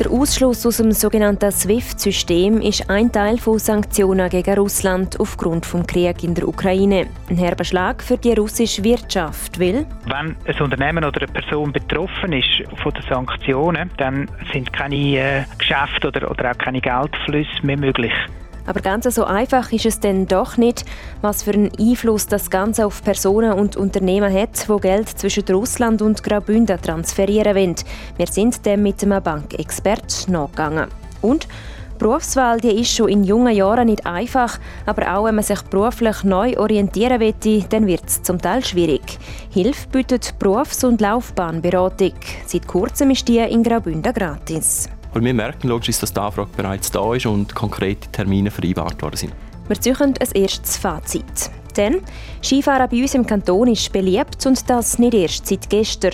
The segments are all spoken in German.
Der Ausschluss aus dem sogenannten SWIFT-System ist ein Teil von Sanktionen gegen Russland aufgrund des Krieges in der Ukraine. Ein herber Schlag für die russische Wirtschaft, weil wenn ein Unternehmen oder eine Person betroffen ist von den Sanktionen, dann sind keine äh, Geschäfte oder, oder auch keine Geldflüsse mehr möglich. Aber ganz so einfach ist es denn doch nicht, was für einen Einfluss das Ganze auf Personen und Unternehmen hat, wo Geld zwischen Russland und Graubünden transferieren wollen. Wir sind dem mit einem Bankexpert nachgegangen. Und Berufswahl die ist schon in jungen Jahren nicht einfach, aber auch wenn man sich beruflich neu orientieren will, dann wird es zum Teil schwierig. Hilfe bietet Berufs- und Laufbahnberatung. Seit kurzem ist die in Graubünden gratis. Weil wir merken logisch, dass die Anfrage bereits da ist und konkrete Termine vereinbart worden sind. Wir ziehen ein erstes Fazit. Denn Skifahren bei uns im Kanton ist beliebt und das nicht erst seit gestern.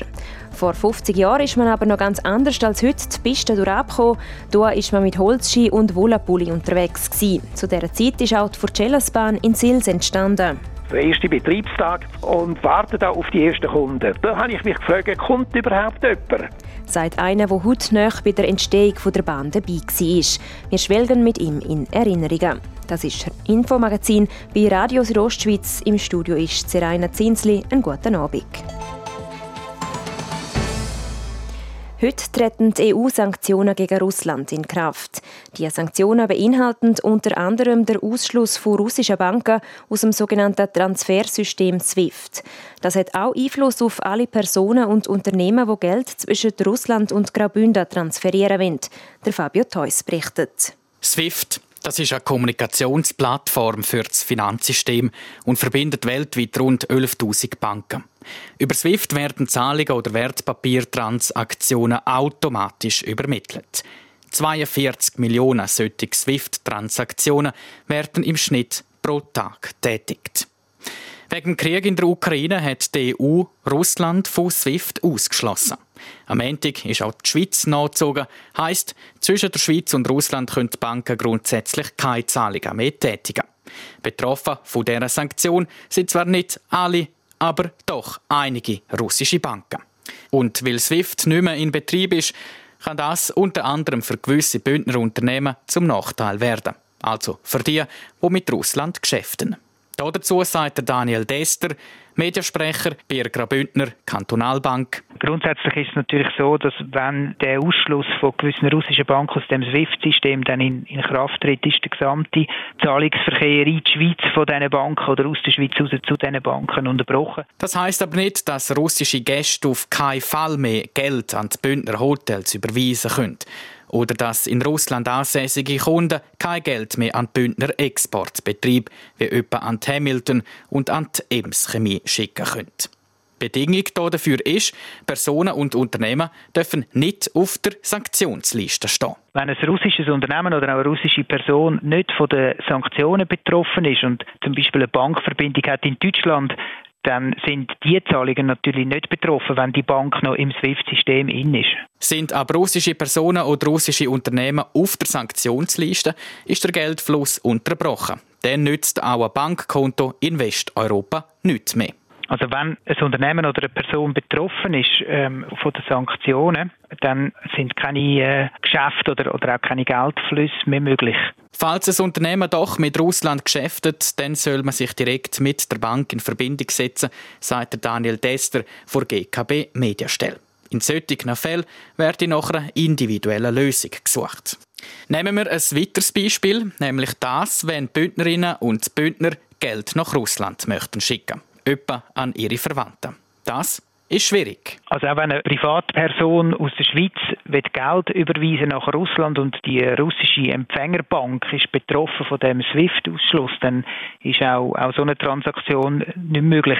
Vor 50 Jahren ist man aber noch ganz anders als heute die Piste durchgekommen. Hier ist man mit Holzski und Wollapulli unterwegs. Gewesen. Zu dieser Zeit ist auch die Forcellasbahn in Sils entstanden der erste Betriebstag und warte da auf die ersten Kunden. Da habe ich mich gefragt, kommt überhaupt jemand? Sagt einer, der heute noch bei der Entstehung der Bahn dabei war. Wir schwelgen mit ihm in Erinnerungen. Das ist Infomagazin bei Radio Südostschweiz. Im Studio ist Seraina Zinsli. Einen guten Abend. Heute treten die EU-Sanktionen gegen Russland in Kraft. Die Sanktionen beinhalten unter anderem den Ausschluss von russischen Banken aus dem sogenannten Transfersystem SWIFT. Das hat auch Einfluss auf alle Personen und Unternehmen, die Geld zwischen Russland und Graubünden transferieren wollen. Der Fabio Theus berichtet. SWIFT das ist eine Kommunikationsplattform für das Finanzsystem und verbindet weltweit rund 11.000 Banken. Über SWIFT werden Zahlungen oder Wertpapiertransaktionen automatisch übermittelt. 42 Millionen solche SWIFT-Transaktionen werden im Schnitt pro Tag tätigt. Wegen Krieg in der Ukraine hat die EU Russland von SWIFT ausgeschlossen. Am Montag ist auch die Schweiz nachgezogen. Heisst, zwischen der Schweiz und Russland können die Banken grundsätzlich keine Zahlungen mehr tätigen. Betroffen von dieser Sanktion sind zwar nicht alle, aber doch einige russische Banken. Und weil SWIFT nicht mehr in Betrieb ist, kann das unter anderem für gewisse Bündner Unternehmen zum Nachteil werden. Also für die, die mit Russland geschäften. Dazu sagt Daniel Dester, Mediensprecher bei Graubündner Kantonalbank. Grundsätzlich ist es natürlich so, dass wenn der Ausschluss von gewissen russischen Banken aus dem SWIFT-System dann in, in, Kraft tritt, ist der gesamte Zahlungsverkehr in die Schweiz von diesen Banken oder aus der Schweiz raus zu diesen Banken unterbrochen. Das heißt aber nicht, dass russische Gäste auf keinen Fall mehr Geld an die Bündner Hotels überweisen können oder dass in Russland ansässige Kunden kein Geld mehr an Bündner Exportbetrieb wie etwa an die Hamilton und an die Ems Chemie schicken können. Bedingung dafür ist, Personen und Unternehmen dürfen nicht auf der Sanktionsliste stehen. Wenn ein russisches Unternehmen oder auch eine russische Person nicht von den Sanktionen betroffen ist und zum Beispiel eine Bankverbindung hat in Deutschland, dann sind die Zahlungen natürlich nicht betroffen, wenn die Bank noch im SWIFT-System in ist. Sind aber russische Personen oder russische Unternehmen auf der Sanktionsliste, ist der Geldfluss unterbrochen. Dann nützt auch ein Bankkonto in Westeuropa nichts mehr. Also wenn ein Unternehmen oder eine Person betroffen ist ähm, von den Sanktionen, dann sind keine äh, Geschäfte oder, oder auch keine Geldflüsse mehr möglich. Falls ein Unternehmen doch mit Russland geschäftet, dann soll man sich direkt mit der Bank in Verbindung setzen, sagt Daniel Dester vor GKB Mediastelle. In solchen Fällen werde nach einer individuellen Lösung gesucht. Nehmen wir ein weiteres Beispiel, nämlich das, wenn Bündnerinnen und Bündner Geld nach Russland möchten schicken etwa an ihre Verwandten. Das ist schwierig. Also auch wenn eine Privatperson aus der Schweiz will Geld überweisen nach Russland und die russische Empfängerbank ist betroffen von dem SWIFT-Ausschluss, dann ist auch, auch so eine Transaktion nicht möglich.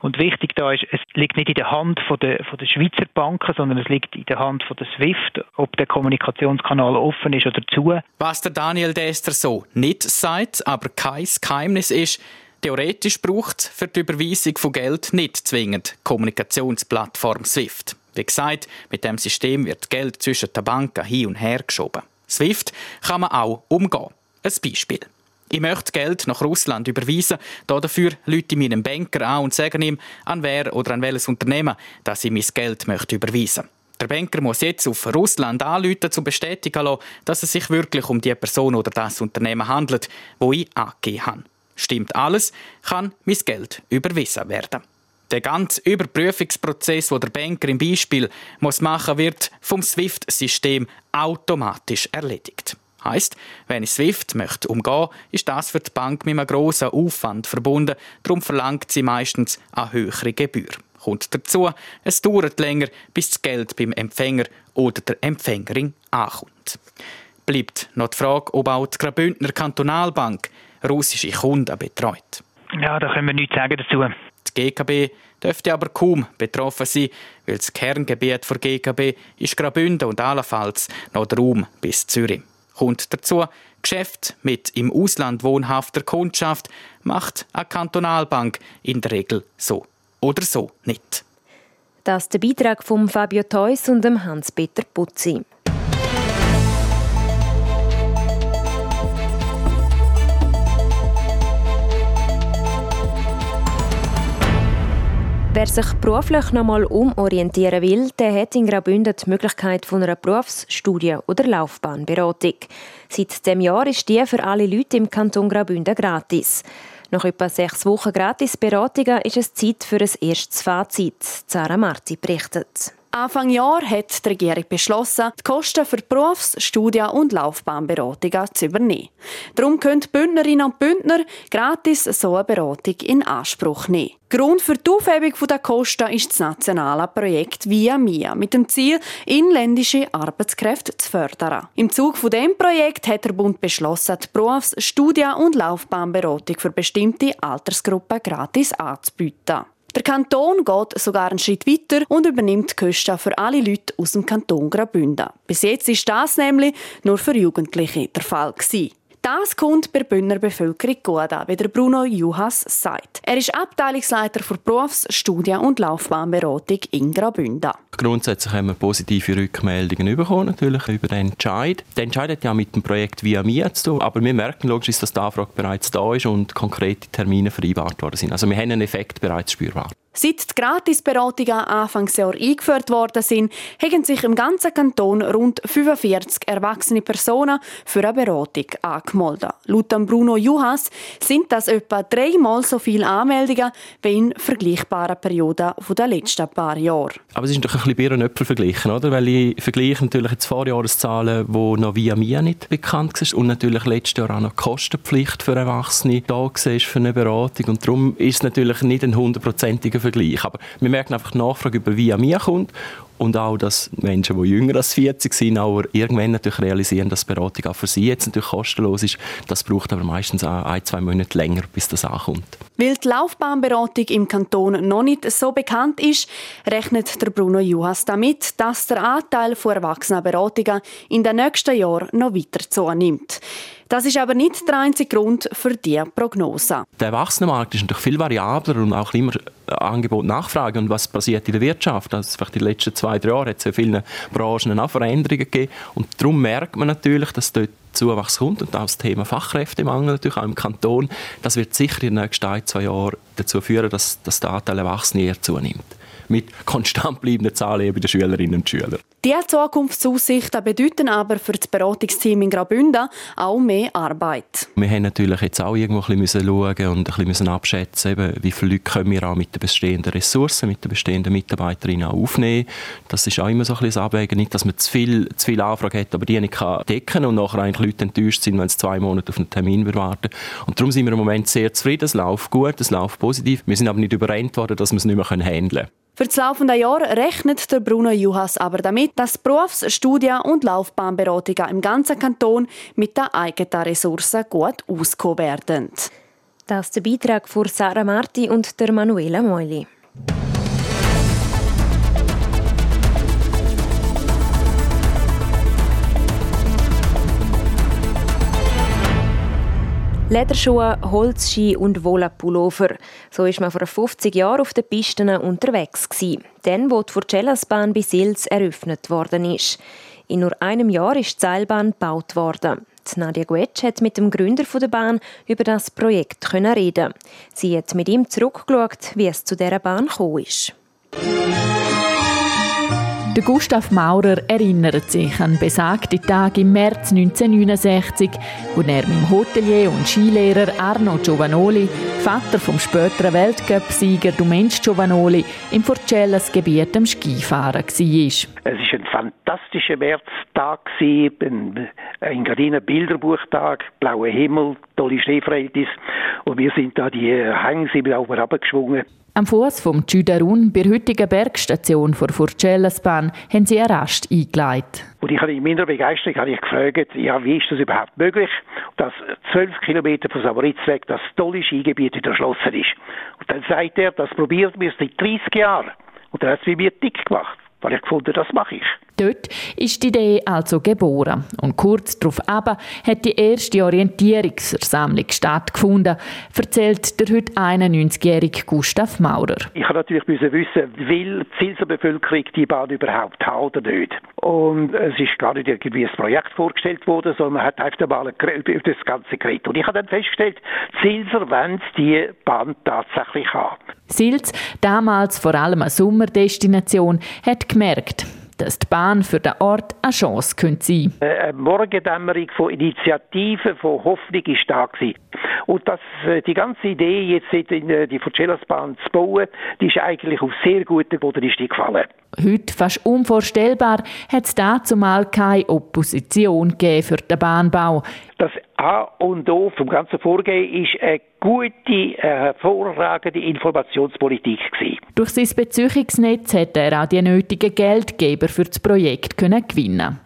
Und wichtig da ist, es liegt nicht in der Hand von der, von der Schweizer Banken, sondern es liegt in der Hand von der SWIFT, ob der Kommunikationskanal offen ist oder zu. Was der Daniel Dester so nicht sagt, aber kein Geheimnis ist, Theoretisch braucht es für die Überweisung von Geld nicht zwingend Kommunikationsplattform SWIFT. Wie gesagt, mit dem System wird Geld zwischen den Banken hin und her geschoben. SWIFT kann man auch umgehen. Ein Beispiel. Ich möchte Geld nach Russland überweisen. Dafür Leute meinem Banker an und sagen ihm, an wer oder an welches Unternehmen, dass ich mein Geld möchte überweisen Der Banker muss jetzt auf Russland anrufen, zu bestätigen lassen, dass es sich wirklich um die Person oder das Unternehmen handelt, wo ich angegeben habe. Stimmt alles, kann mein Geld überwiesen werden. Der ganze Überprüfungsprozess, wo der Banker im Beispiel muss machen wird, vom SWIFT-System automatisch erledigt. Heißt, wenn ich SWIFT möchte umgehen, ist das für die Bank mit einem grossen Aufwand verbunden. Darum verlangt sie meistens eine höhere Gebühr. Kommt dazu, es dauert länger, bis das Geld beim Empfänger oder der Empfängerin ankommt. Bleibt noch die Frage, ob auch die Graubündner Kantonalbank russische Kunden betreut. Ja, da können wir nichts sagen dazu. Die GKB dürfte aber kaum betroffen sein, weil das Kerngebiet der GKB ist Graubünden und allenfalls noch der Raum bis Zürich. Kommt dazu, Geschäft mit im Ausland wohnhafter Kundschaft macht eine Kantonalbank in der Regel so oder so nicht. Das ist der Beitrag von Fabio Theus und Hans-Peter Putzi. Wer sich beruflich noch einmal umorientieren will, der hat in Graubünden die Möglichkeit von einer Berufsstudie- oder Laufbahnberatung. Seit dem Jahr ist die für alle Leute im Kanton Graubünden gratis. Nach etwa sechs Wochen Gratisberatungen ist es Zeit für ein erstes Fazit. Zara Marti berichtet. Anfang Jahr hat die Regierung beschlossen, die Kosten für Berufs-, Studien- und Laufbahnberatungen zu übernehmen. Darum können Bündnerinnen und Bündner gratis so eine Beratung in Anspruch nehmen. Grund für die Aufhebung der Kosten ist das nationale Projekt Via Mia mit dem Ziel, inländische Arbeitskräfte zu fördern. Im Zug von dem Projekt hat der Bund beschlossen, die Berufs-, Studien- und Laufbahnberatung für bestimmte Altersgruppen gratis anzubieten. Der Kanton geht sogar einen Schritt weiter und übernimmt die Kosten für alle Leute aus dem Kanton Graubünden. Bis jetzt ist das nämlich nur für Jugendliche der Fall gewesen. Das kommt bei der Bündner Bevölkerung gut an, wie der Bruno Juhas sagt. Er ist Abteilungsleiter für Berufs-, Studien- und Laufbahnberatung in Graubünden. Grundsätzlich haben wir positive Rückmeldungen bekommen, natürlich über den Entscheid. Der Entscheid hat ja mit dem Projekt Via Mia zu tun, aber wir merken logisch, dass die Anfrage bereits da ist und konkrete Termine vereinbart worden sind. Also wir haben einen Effekt bereits spürbar. Seit die Gratisberatungen Anfangsjahr eingeführt worden sind, haben sich im ganzen Kanton rund 45 erwachsene Personen für eine Beratung angemeldet. Laut Bruno Juhas sind das etwa dreimal so viele Anmeldungen wie in vergleichbaren Perioden der letzten paar Jahre. Aber es ist natürlich ein bisschen Bier und Äpfel vergleichen, oder? Weil ich vergleiche natürlich jetzt Vorjahreszahlen, die noch via mir nicht bekannt sind und natürlich letztes Jahr auch noch Kostenpflicht für Erwachsene da für eine Beratung und darum ist es natürlich nicht ein hundertprozentiger Vergleich. Aber wir merken einfach, die Nachfrage über Via mir kommt und auch, dass Menschen, die jünger als 40 sind, auch irgendwann natürlich realisieren, dass Beratung auch für sie jetzt natürlich kostenlos ist. Das braucht aber meistens auch ein, zwei Monate länger, bis das ankommt. Weil die Laufbahnberatung im Kanton noch nicht so bekannt ist, rechnet der Bruno Juhas damit, dass der Anteil von Erwachsenenberatungen in den nächsten Jahren noch weiter zunimmt. Das ist aber nicht der einzige Grund für diese Prognose. Der Erwachsenenmarkt ist natürlich viel variabler und auch immer Angebot Nachfrage und was passiert in der Wirtschaft. Also vielleicht die letzten zwei, drei Jahre hat es in vielen Branchen auch Veränderungen gegeben und darum merkt man natürlich, dass dort Zuwachs kommt und auch das Thema Fachkräftemangel natürlich auch im Kanton. Das wird sicher in den nächsten ein, zwei Jahren dazu führen, dass, dass der Anteil Erwachsener zunimmt mit konstant bleibenden Zahlen bei den Schülerinnen und Schülern. Diese Zukunftsaussichten bedeuten aber für das Beratungsteam in Graubünden auch mehr Arbeit. Wir haben natürlich jetzt auch irgendwo ein bisschen schauen und ein bisschen abschätzen, eben, wie viele Leute können wir auch mit den bestehenden Ressourcen, mit den bestehenden Mitarbeiterinnen auch aufnehmen. Das ist auch immer so ein bisschen Abwägen, nicht, dass man zu viel, zu viel Anfrage hat, aber die nicht kann decken und nachher eigentlich Leute enttäuscht sind, wenn sie zwei Monate auf einen Termin warten. Und darum sind wir im Moment sehr zufrieden. Es läuft gut, es läuft positiv. Wir sind aber nicht überrennt worden, dass wir es nicht mehr handeln können. Für das laufende Jahr rechnet der Bruno Juhas aber damit, dass Berufs-, Studien- und Laufbahnberatungen im ganzen Kanton mit den eigenen Ressourcen gut auskommen werden. Das ist der Beitrag von Sarah Marti und der Manuela Meuli. Lederschuhe, Holzski und Wollapullover. So ist man vor 50 Jahren auf den Pisten unterwegs gewesen. Dann, wo die Forcellasbahn bei Sils eröffnet worden ist. In nur einem Jahr ist die Seilbahn gebaut worden. Nadia Guetsch hat mit dem Gründer der Bahn über das Projekt reden. Sie hat mit ihm zurückgeschaut, wie es zu dieser Bahn gekommen ist. Der Gustav Maurer erinnert sich an besagte Tag im März 1969, wo er mit dem Hotelier und Skilehrer Arno Giovanoli, Vater vom späteren Weltcup-Sieger Domenic Giovanoli, im Forcellas-Gebiet am Skifahren war. Es war ein fantastischer Märztag, ein Gardiner Bilderbuchtag, blauer Himmel, tolle Schneefreitis und wir sind da die Hänge sind und runtergeschwungen. Am Fuß vom Cüderun, bei der heutigen Bergstation vor Furcellasbahn, haben sie eine Rast eingeleitet. Und ich habe in meiner Begeisterung habe ich gefragt, ja, wie ist das überhaupt möglich, dass zwölf Kilometer von Samoritzweg das tolle Skigebiet wieder erschlossen ist. Und dann sagt er, das probiert wir seit 30 Jahren. Und dann hat es mir dick gemacht, weil ich gefunden das mache ich. Dort ist die Idee also geboren. Und kurz darauf aber hat die erste Orientierungsversammlung stattgefunden, erzählt der heute 91-jährige Gustav Maurer. Ich habe natürlich wissen, will die Zilser Bevölkerung die Bahn überhaupt haben oder nicht. Und es ist gar nicht irgendwie ein Projekt vorgestellt worden, sondern man hat einfach mal über das Ganze geredet. Und ich habe dann festgestellt, Zilser wollen die Bahn tatsächlich haben. Silz, damals vor allem eine Sommerdestination, hat gemerkt, dass die Bahn für den Ort eine Chance könnte sein könnte. Eine Morgendämmerung von Initiativen, von Hoffnung ist da gewesen. Und dass äh, die ganze Idee, jetzt in äh, die Forcellas-Bahn zu bauen, die ist eigentlich auf sehr guten Boden ist gefallen. Heute fast unvorstellbar hat es dazu mal keine Opposition für den Bahnbau. Das A und O vom ganzen Vorgehen ist eine gute, hervorragende Informationspolitik gewesen. Durch sein Beziehungsnetz hat er auch die nötigen Geldgeber für das Projekt können gewinnen.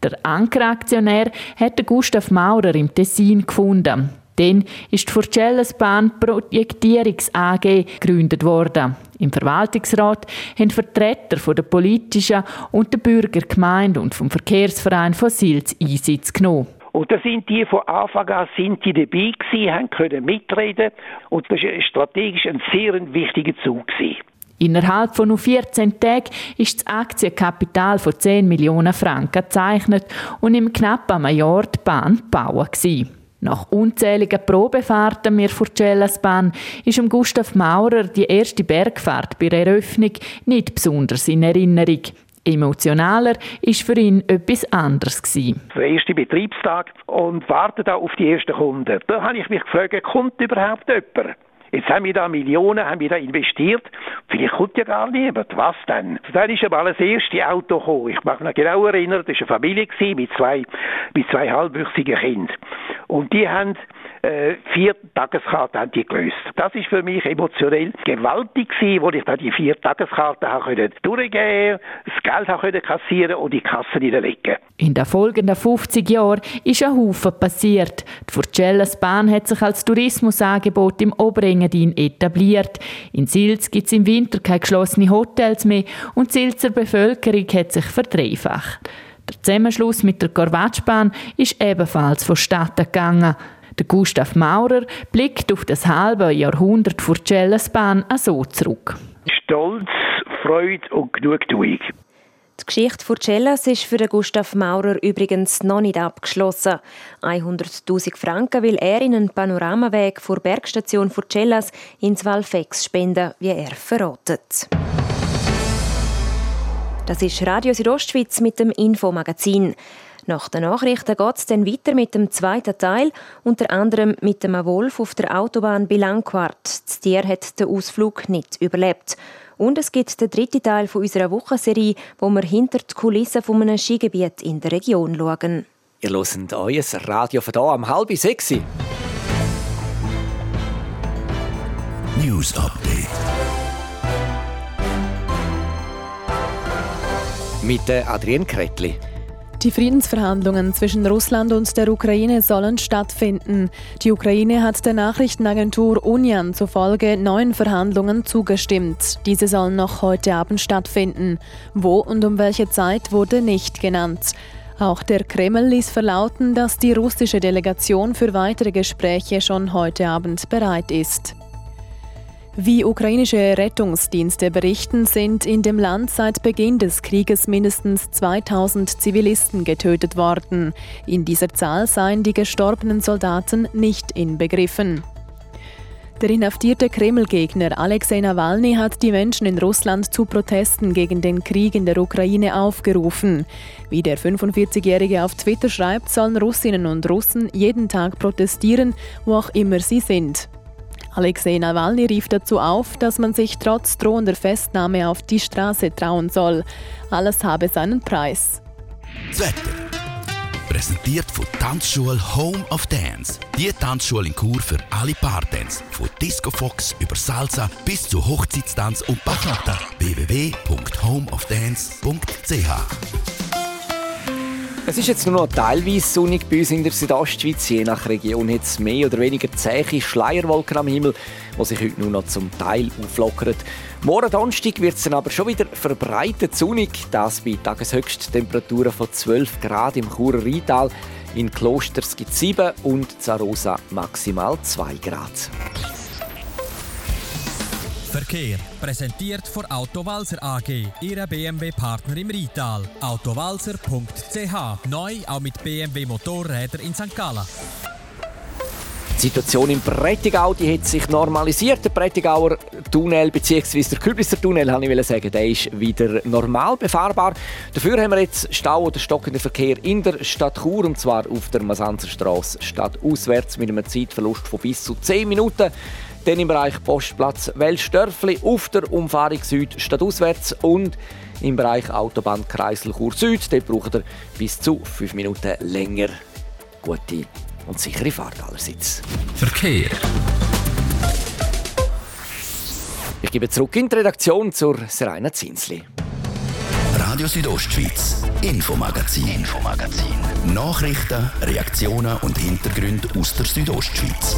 Der Ankeraktionär hat Gustav Maurer im Tessin gefunden. Dann ist die Forcellesbahn Projektierungs AG gegründet worden. Im Verwaltungsrat haben Vertreter der politischen und der Bürgergemeinde und vom Verkehrsverein von Silz Einsitz genommen. Und da sind die von Anfang an sind die dabei gewesen, haben können mitreden und das war strategisch ein sehr wichtiger Zug gewesen. Innerhalb von nur 14 Tagen ist das Aktienkapital von 10 Millionen Franken gezeichnet und im knapp einem Jahr die Bahn gebaut gewesen. Nach unzähligen Probefahrten mir Furcellasbahn ist Gustav Maurer die erste Bergfahrt bei der Eröffnung nicht besonders in Erinnerung. Emotionaler ist für ihn etwas anderes gewesen. Der erste Betriebstag und warte da auf die ersten Kunden. Da habe ich mich gefragt, kommt überhaupt jemand? Jetzt haben wir da Millionen, haben wir da investiert. Vielleicht kommt ja gar niemand. Was denn? Dann ist aber das erste Auto gekommen. Ich mag mich genau erinnern, das war eine Familie mit zwei, mit zwei halbwüchsigen Kindern. Und die haben äh, vier Tageskarten haben die gelöst. Das ist für mich emotionell gewaltig gewesen, wo ich da die vier Tageskarten habe durchgehen, das Geld habe kassieren und die Kasse niederlegen. In den folgenden 50 Jahren ist ein Haufen passiert. Die Furcellas Bahn hat sich als Tourismusangebot im Oberengadin etabliert. In Silz gibt es im Winter keine geschlossenen Hotels mehr und die Silzer Bevölkerung hat sich verdreifacht. Der Zusammenschluss mit der Korvatschbahn ist ebenfalls vonstatten gegangen. Der Gustav Maurer blickt auf das halbe Jahrhundert vor Cellesbahn so zurück. Stolz, Freude und Genugtuung. Die Geschichte von Cellas ist für Gustav Maurer übrigens noch nicht abgeschlossen. 100.000 Franken will er in einen Panoramaweg vor Bergstation Cellas ins Valfex spenden, wie er verratet. Das ist Radio Südostschweiz mit dem Infomagazin. Nach den Nachrichten geht es dann weiter mit dem zweiten Teil, unter anderem mit dem Wolf auf der Autobahn bei Langquart. Das Tier hat den Ausflug nicht überlebt. Und es gibt den dritten Teil von unserer Wochenserie, wo wir hinter die Kulissen von einem Skigebiet in der Region schauen. Ihr hört euer Radio von hier am halb sechs. News Update. Mit Adrienne Kretli. Die Friedensverhandlungen zwischen Russland und der Ukraine sollen stattfinden. Die Ukraine hat der Nachrichtenagentur Union zufolge neuen Verhandlungen zugestimmt. Diese sollen noch heute Abend stattfinden. Wo und um welche Zeit wurde nicht genannt. Auch der Kreml ließ verlauten, dass die russische Delegation für weitere Gespräche schon heute Abend bereit ist. Wie ukrainische Rettungsdienste berichten, sind in dem Land seit Beginn des Krieges mindestens 2000 Zivilisten getötet worden. In dieser Zahl seien die gestorbenen Soldaten nicht inbegriffen. Der inhaftierte Kreml-Gegner Alexei Nawalny hat die Menschen in Russland zu Protesten gegen den Krieg in der Ukraine aufgerufen. Wie der 45-Jährige auf Twitter schreibt, sollen Russinnen und Russen jeden Tag protestieren, wo auch immer sie sind. Alexei Nawalny rief dazu auf, dass man sich trotz drohender Festnahme auf die Straße trauen soll. Alles habe seinen Preis. Das Wetter. Präsentiert von Tanzschule Home of Dance. Die Tanzschule in Kur für alle Partens. Von Disco Fox über Salsa bis zu Hochzeitstanz und Bachata. www.homeofdance.ch es ist jetzt nur noch teilweise sonnig bei uns in der Südostschweiz. Je nach Region hat es mehr oder weniger zähe Schleierwolken am Himmel, die sich heute nur noch zum Teil auflockern. Morgen Donnerstag wird es dann aber schon wieder verbreitet sonnig. Das bei Tageshöchsttemperaturen von 12 Grad im Churer Rheintal. In Klosters gibt es 7 und Zarosa maximal 2 Grad. Verkehr präsentiert von Autowalzer AG, Ihrer BMW-Partner im Rital. Autowalzer.ch neu auch mit BMW Motorräder in St. Gallen. Die Situation im Prättigau die hat sich normalisiert. Der Prättigauer Tunnel bzw. der Kürbisser Tunnel, habe ich sagen, der ist wieder normal befahrbar. Dafür haben wir jetzt Stau oder stockenden Verkehr in der Stadt Chur und zwar auf der Masanzerstraße stadtauswärts mit einem Zeitverlust von bis zu 10 Minuten. Dann im Bereich Postplatz Welsdörfli auf der Umfahrung Süd stadtauswärts und im Bereich Autobahn Kreisel Chur Süd. Dort braucht ihr bis zu 5 Minuten länger. Gute und sichere Fahrt allerseits. Verkehr. Ich gebe zurück in die Redaktion zur Serena Zinsli. Radio Südostschweiz, Infomagazin, Infomagazin. Nachrichten, Reaktionen und Hintergründe aus der Südostschweiz.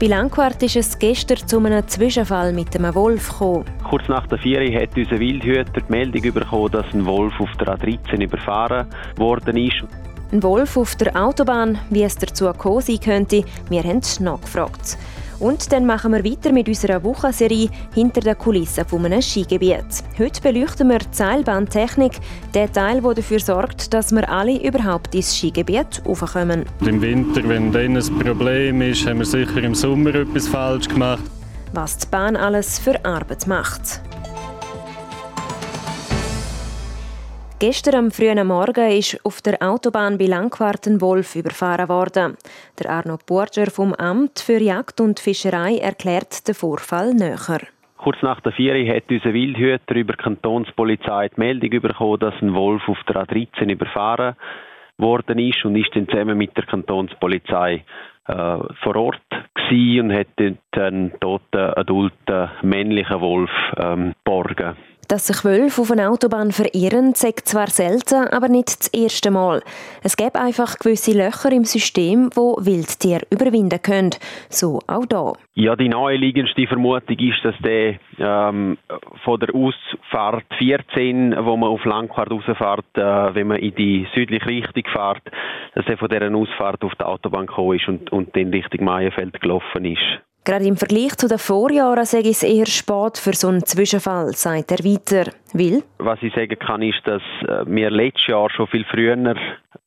Bei Langquart ist es gestern zu einem Zwischenfall mit einem Wolf gekommen. Kurz nach der Ferie hat unser Wildhüter die Meldung bekommen, dass ein Wolf auf der A13 überfahren worden ist. Ein Wolf auf der Autobahn, wie es dazu gekommen sein könnte, wir haben nachgefragt. Und dann machen wir weiter mit unserer Wochenserie «Hinter den Kulissen von einem Skigebiet». Heute beleuchten wir die Seilbahntechnik, der Teil, der dafür sorgt, dass wir alle überhaupt ins Skigebiet raufkommen. Im Winter, wenn dann ein Problem ist, haben wir sicher im Sommer etwas falsch gemacht. Was die Bahn alles für Arbeit macht. Gestern am frühen Morgen ist auf der Autobahn bei Langquart Wolf überfahren worden. Der Arno Burger vom Amt für Jagd und Fischerei erklärt den Vorfall näher. Kurz nach der Ferie hat unser Wildhüter über die Kantonspolizei die Meldung bekommen, dass ein Wolf auf der A13 überfahren worden ist und ist dann zusammen mit der Kantonspolizei äh, vor Ort und hat einen toten, adulten, männlichen Wolf ähm, borgen. Dass sich Wölfe auf einer Autobahn verirren, zeigt zwar selten, aber nicht das erste Mal. Es gibt einfach gewisse Löcher im System, wo Wildtiere überwinden können. So auch da. Ja, die naheliegendste Vermutung ist, dass der ähm, von der Ausfahrt 14, wo man auf Langfahrt rausfährt, äh, wenn man in die südliche Richtung fährt, dass er von dieser Ausfahrt auf die Autobahn gekommen ist und, und dann Richtung Maienfeld gelaufen ist. Gerade im Vergleich zu den Vorjahren sage ich es eher spät für so einen Zwischenfall, sagt er weiter. Will? Was ich sagen kann, ist, dass äh, wir letztes Jahr schon viel früher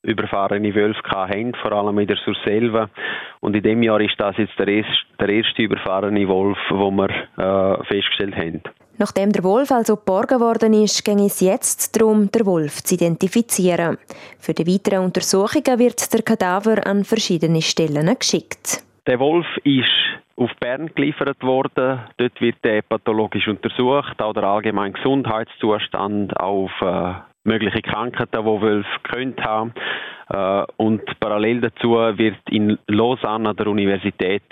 überfahrene Wölfe hatten, vor allem in der Surselva. Und in dem Jahr ist das jetzt der erste, der erste überfahrene Wolf, den wir äh, festgestellt haben. Nachdem der Wolf also geborgen worden ist, ging es jetzt darum, den Wolf zu identifizieren. Für die weiteren Untersuchungen wird der Kadaver an verschiedene Stellen geschickt. Der Wolf ist auf Bern geliefert worden. Dort wird er pathologisch untersucht, auch der allgemeine Gesundheitszustand, auf äh, mögliche Krankheiten, die Wölfe könnte haben. Äh, und parallel dazu wird in Lausanne an der Universität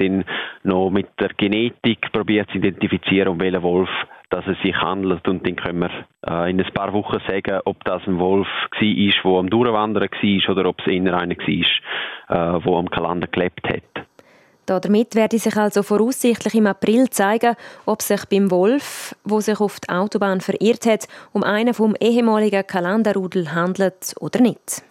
noch mit der Genetik probiert zu identifizieren, um welchen Wolf dass es sich handelt und dann können wir äh, in ein paar Wochen sagen, ob das ein Wolf war, der am Durchwandern war oder ob es eher einer war, äh, der am Kalender gelebt hat. Damit werde sich also voraussichtlich im April zeigen, ob sich beim Wolf, wo sich auf die Autobahn verirrt hat, um einen vom ehemaligen Kalanderrudel handelt oder nicht.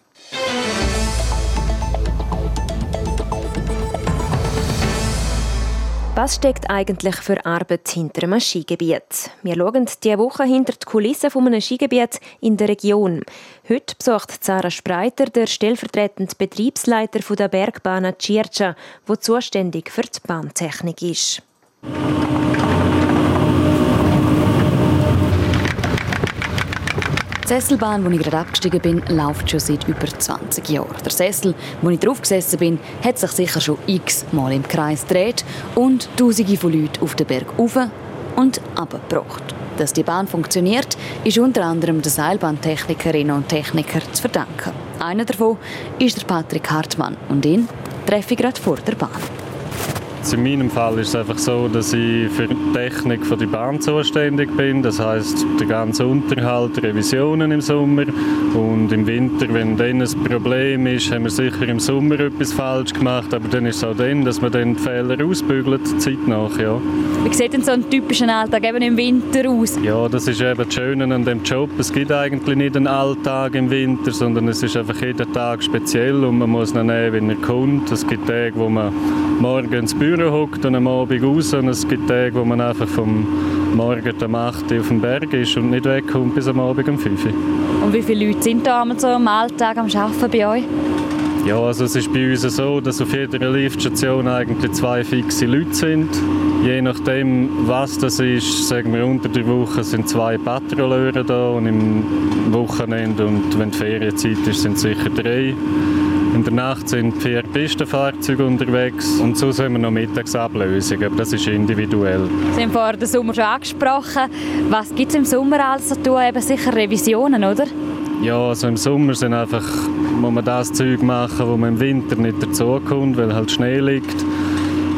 Was steckt eigentlich für Arbeit hinter einem Skigebiet? Wir schauen diese Woche hinter die Kulissen von einem in der Region. Heute besucht Sarah Spreiter, der stellvertretende Betriebsleiter der Bergbahn Circa, wo zuständig für die Bahntechnik ist. Die Sesselbahn, wo ich gerade abgestiegen bin, läuft schon seit über 20 Jahren. Der Sessel, wo ich drauf gesessen bin, hat sich sicher schon x Mal im Kreis gedreht und Tausende von Leuten auf den Berg rauf und abgebracht. Dass die Bahn funktioniert, ist unter anderem den Seilbahntechnikerinnen und Technikern zu verdanken. Einer davon ist der Patrick Hartmann und ihn treffe ich gerade vor der Bahn. In meinem Fall ist es einfach so, dass ich für die Technik von der Bahn zuständig bin. Das heißt, der ganze Unterhalt, Revisionen im Sommer und im Winter, wenn dann ein Problem ist, haben wir sicher im Sommer etwas falsch gemacht, aber dann ist es auch dann, dass man dann die Fehler ausbügelt, zeitnah, ja. Wie sieht denn so ein typischer Alltag eben im Winter aus? Ja, das ist eben das Schöne an dem Job. Es gibt eigentlich nicht einen Alltag im Winter, sondern es ist einfach jeder Tag speziell und man muss ihn nehmen, wenn er kommt. Es gibt Tage, wo man morgens ins Büro Büro hockt und am Abend raus. Und es gibt Tage, wo man einfach vom Morgen um 8 Uhr auf dem Berg ist und nicht wegkommt bis am Abend um 5 Uhr. Und wie viele Leute sind da so am Alltag am Arbeiten bei euch? Ja, also es ist bei uns so, dass auf jeder Liftstation eigentlich zwei fixe Leute sind. Je nachdem, was das ist, sagen wir unter der Woche sind zwei Patrouilleure da und im Wochenende und wenn die Ferienzeit ist, sind sicher drei. In der Nacht sind vier Pistenfahrzeuge unterwegs und so haben wir noch Mittagsablösungen, aber das ist individuell. Sie haben vorhin den Sommer schon angesprochen. Was gibt es im Sommer alles zu tun? Eben sicher Revisionen, oder? Ja, also im Sommer sind einfach, muss man das Zeug machen, wo man im Winter nicht dazukommt, weil halt Schnee liegt.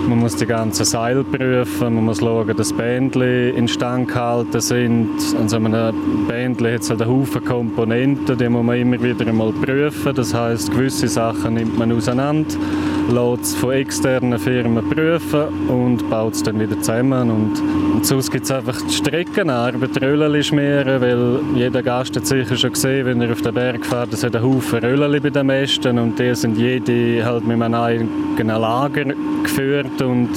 Man muss die ganzen Seile prüfen, man muss schauen, dass Bändchen instand gehalten sind. An so einem Bändchen hat es halt einen Haufen Komponenten, die muss man immer wieder einmal prüfen. Das heißt, gewisse Sachen nimmt man auseinander, lässt es von externen Firmen prüfen und baut es dann wieder zusammen. Und, sonst gibt es einfach die Streckenarbeit, Röllchen schmieren, weil jeder Gast hat sicher schon gesehen, wenn er auf den Berg fährt, es hat einen Haufen Röllchen bei den Ästen und die sind jede halt mit einem eigenen Lager geführt und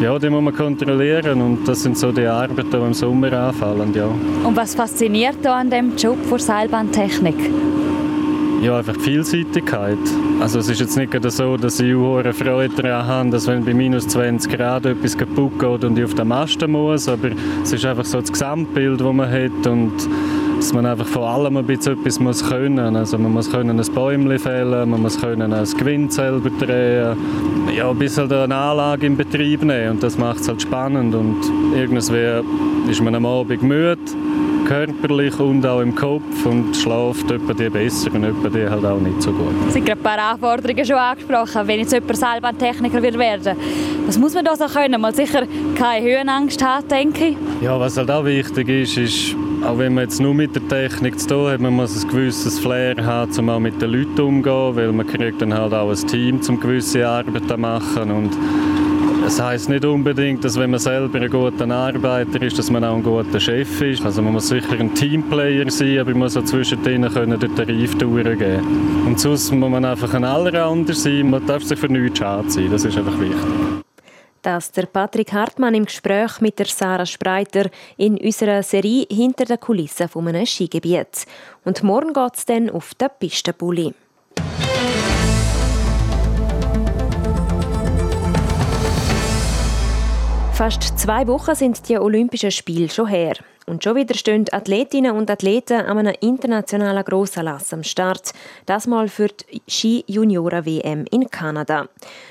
ja, die muss man kontrollieren und das sind so die Arbeiten, die im Sommer anfallen, ja. Und was fasziniert da an dem Job für Seilbahntechnik? Ja, einfach die Vielseitigkeit. Also es ist jetzt nicht so, dass ich hohe Freude daran habe, dass wenn bei minus 20 Grad etwas kaputt geht und ich auf den Masten muss, aber es ist einfach so das Gesamtbild, das man hat und dass man einfach vor allem ein bisschen etwas muss können. Also man muss können ein Bäumchen fällen, man muss können ein Gewinn selber drehen, ja, ein bisschen eine Anlage in Betrieb nehmen und das macht es halt spannend und irgendwie ist man am Abend müde körperlich und auch im Kopf und schläft etwa die besser und etwa die halt auch nicht so gut. Es sind gerade ein paar Anforderungen schon angesprochen, wenn jetzt jemand Seilbahntechniker wird werden Was muss man da so können? Mal sicher keine Höhenangst haben, denke ich. Ja, was halt auch wichtig ist, ist, auch wenn man jetzt nur mit der Technik zu tun hat, man muss ein gewisses Flair haben, um auch mit den Leuten umzugehen, weil man kriegt dann halt auch ein Team, um gewisse Arbeiten zu machen und es heisst nicht unbedingt, dass wenn man selber ein guter Arbeiter ist, dass man auch ein guter Chef ist. Also man muss sicher ein Teamplayer sein, aber man muss auch zwischendrin können den Tarif durchgeben. Und sonst muss man einfach ein Allrounder sein. Man darf sich für nichts schade sein. Das ist einfach wichtig. Das der Patrick Hartmann im Gespräch mit der Sarah Spreiter in unserer Serie «Hinter den Kulissen von einem Skigebiet». Und morgen geht es dann auf den Pistenbully. Fast zwei Wochen sind die Olympischen Spiele schon her. Und schon wieder stehen Athletinnen und Athleten an einem internationalen Grossanlass am Start. Das mal für die Ski-Junioren-WM in Kanada.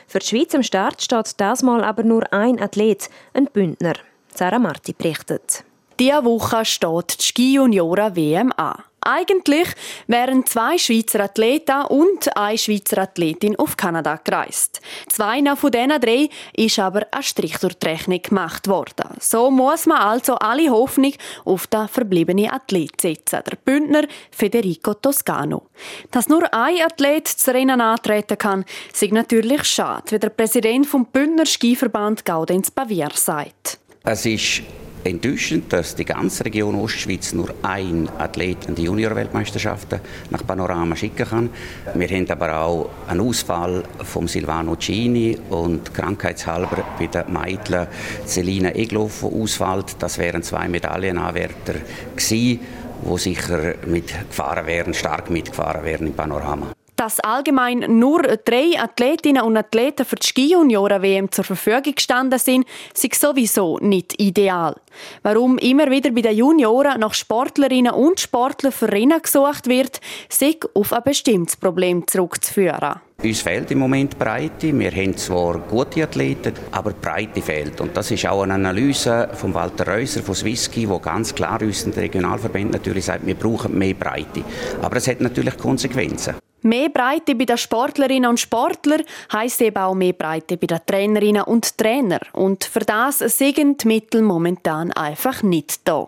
Für die Schweiz am Start steht das mal aber nur ein Athlet, ein Bündner. Sarah Marti berichtet. Diese Woche steht die Ski-Junioren-WM an. Eigentlich wären zwei Schweizer Athleten und eine Schweizer Athletin auf Kanada gereist. Zwei von diesen drei ist aber ein Strich durch die Rechnung gemacht worden. So muss man also alle Hoffnung auf den verbliebenen Athlet setzen, der Bündner Federico Toscano. Dass nur ein Athlet zu Rennen antreten kann, ist natürlich schade, wie der Präsident vom Bündner Skiverband Gaudenz Bavier sagt. Es ist enttäuschend, dass die ganze Region Ostschweiz nur ein Athlet an die Junior-Weltmeisterschaften nach Panorama schicken kann. Wir haben aber auch einen Ausfall von Silvano Cini und krankheitshalber bei den Mädchen Selina Egloff, die ausfällt. Das wären zwei Medaillenanwärter gewesen, die sicher mitgefahren wären, stark mitgefahren wären im Panorama. Dass allgemein nur drei Athletinnen und Athleten für die Ski-Junioren-WM zur Verfügung gestanden sind, ist sowieso nicht ideal. Warum immer wieder bei den Junioren nach Sportlerinnen und Sportlern für Rennen gesucht wird, ist auf ein bestimmtes Problem zurückzuführen. Uns fehlt im Moment Breite. Wir haben zwar gute Athleten, aber Breite fehlt. Und das ist auch eine Analyse von Walter Reuser von Swissky, wo ganz klar uns der Regionalverband natürlich sagt, wir brauchen mehr Breite. Aber es hat natürlich Konsequenzen. Mehr Breite bei den Sportlerinnen und Sportlern heisst eben auch mehr Breite bei den Trainerinnen und Trainer. Und für das sind die Mittel momentan einfach nicht da.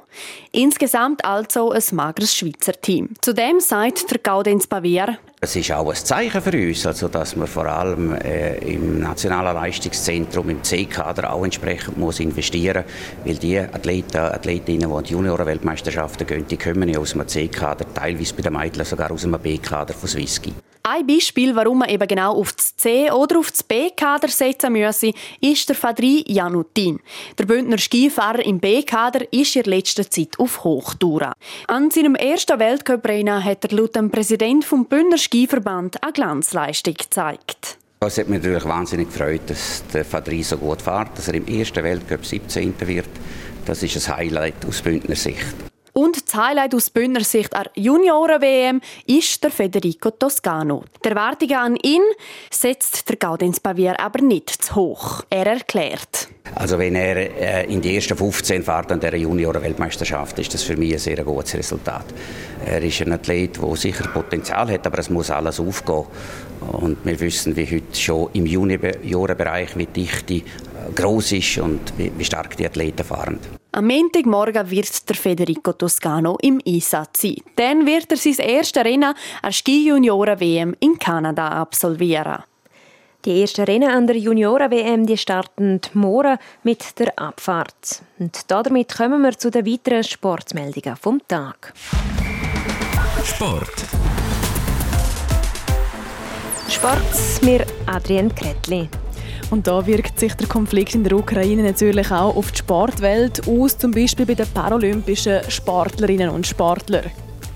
Insgesamt also ein mageres Schweizer Team. Zudem sagt der Gaudenz Bavier, es ist auch ein Zeichen für uns, also dass man vor allem äh, im Nationalen Leistungszentrum, im C-Kader auch entsprechend muss investieren muss, weil die Athleten, Athletinnen, die an die Junioren-Weltmeisterschaften gehen, die kommen ja aus dem C-Kader, teilweise bei den Mädchen sogar aus dem B-Kader von Swissky. Ein Beispiel, warum man eben genau auf das C- oder auf das B-Kader setzen müsse, ist der Fadri Janutin. Der Bündner Skifahrer im B-Kader ist in letzter Zeit auf Hochtouren. An seinem ersten Weltcuprennen hat er laut dem Präsident vom Bündner Skiverband eine Glanzleistung gezeigt. Es hat mich natürlich wahnsinnig gefreut, dass der Fadri so gut fährt, dass er im ersten Weltcup 17. wird. Das ist ein Highlight aus Bündner Sicht. Und das Highlight aus Bündner Sicht an Junioren-WM ist der Federico Toscano. Die Erwartungen an ihn setzt der Gaudenz Bavier aber nicht zu hoch. Er erklärt. Also wenn er äh, in die ersten 15 fährt an der Junioren-Weltmeisterschaft, ist das für mich ein sehr gutes Resultat. Er ist ein Athlet, der sicher Potenzial hat, aber es muss alles aufgehen. Und wir wissen, wie heute schon im Juniorenbereich, wie dicht die äh, groß ist und wie stark die Athleten fahren. Am Montagmorgen wird der Federico Toscano im Einsatz sein. Dann wird er sein erstes Rennen an Ski-Junioren-WM in Kanada absolvieren. Die ersten Rennen an der Junioren-WM starten morgen mit der Abfahrt. Und damit kommen wir zu den weiteren Sportmeldungen vom Tag. Sport. Sport mit Adrian Kretli. Und da wirkt sich der Konflikt in der Ukraine natürlich auch auf die Sportwelt aus, zum Beispiel bei den paralympischen Sportlerinnen und Sportlern.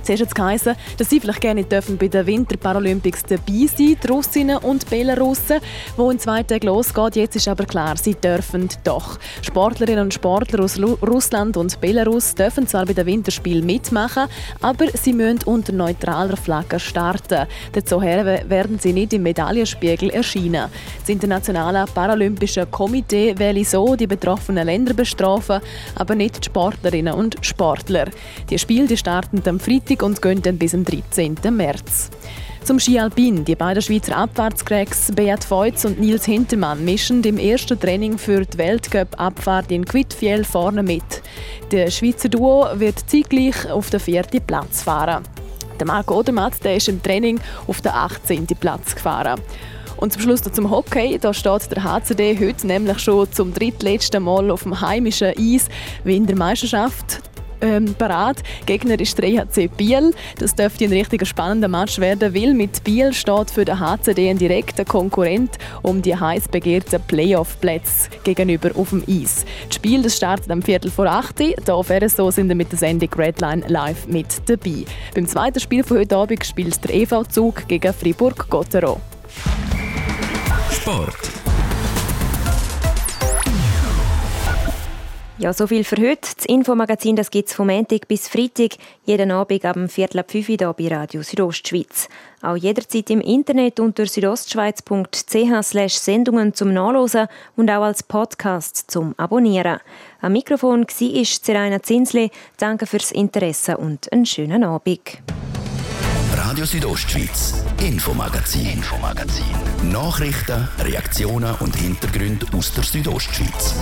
Zuerst hat es geheißen, dass sie vielleicht gerne dürfen bei den Winterparalympics dabei sein, die Russinnen und Belarussen, wo in zwei Tagen losgeht. Jetzt ist aber klar, sie dürfen doch. Sportlerinnen und Sportler aus Russland und Belarus dürfen zwar bei den Winterspielen mitmachen, aber sie müssen unter neutraler Flagge starten. Dazu werden sie nicht im Medaillenspiegel erscheinen. Das Internationale Paralympische Komitee will so die betroffenen Länder bestrafen, aber nicht die Sportlerinnen und Sportler. Die Spiele starten am Freitag Freitag und gehen dann bis zum 13. März. Zum Ski Alpin. Die beiden Schweizer Abfahrtscracks Beat Feutz und Nils Hintermann mischen im ersten Training für die Weltcup-Abfahrt in Quidfiel vorne mit. Der Schweizer Duo wird zeitgleich auf den vierten Platz fahren. Der Marco Odermatt der ist im Training auf den 18. Platz gefahren. Und zum Schluss zum Hockey. Da steht der HCD heute nämlich schon zum drittletzten Mal auf dem heimischen Eis wie in der Meisterschaft ähm, parat. Gegner ist der EHC Biel. Das dürfte ein richtig spannender Match werden, weil mit Biel steht für den HCD ein direkter Konkurrent um die heiß begehrten Playoff-Plätze gegenüber auf dem Eis. Das Spiel das startet am Viertel vor 8 Uhr. Hier auf RSO sind wir mit der Sendung Redline live mit dabei. Beim zweiten Spiel von heute Abend spielt der EV-Zug gegen Fribourg-Gottero. Sport. Ja, so viel für heute. Das Infomagazin gibt es vom Montag bis Freitag, jeden Abend ab Viertel ab 5 Uhr bei Radio Südostschweiz. Auch jederzeit im Internet unter südostschweiz.ch Sendungen zum Nachlesen und auch als Podcast zum Abonnieren. Am Mikrofon war Zeraina Zinsli. Danke fürs Interesse und einen schönen Abend. Radio Südostschweiz, Infomagazin, Infomagazin. Nachrichten, Reaktionen und Hintergründe aus der Südostschweiz.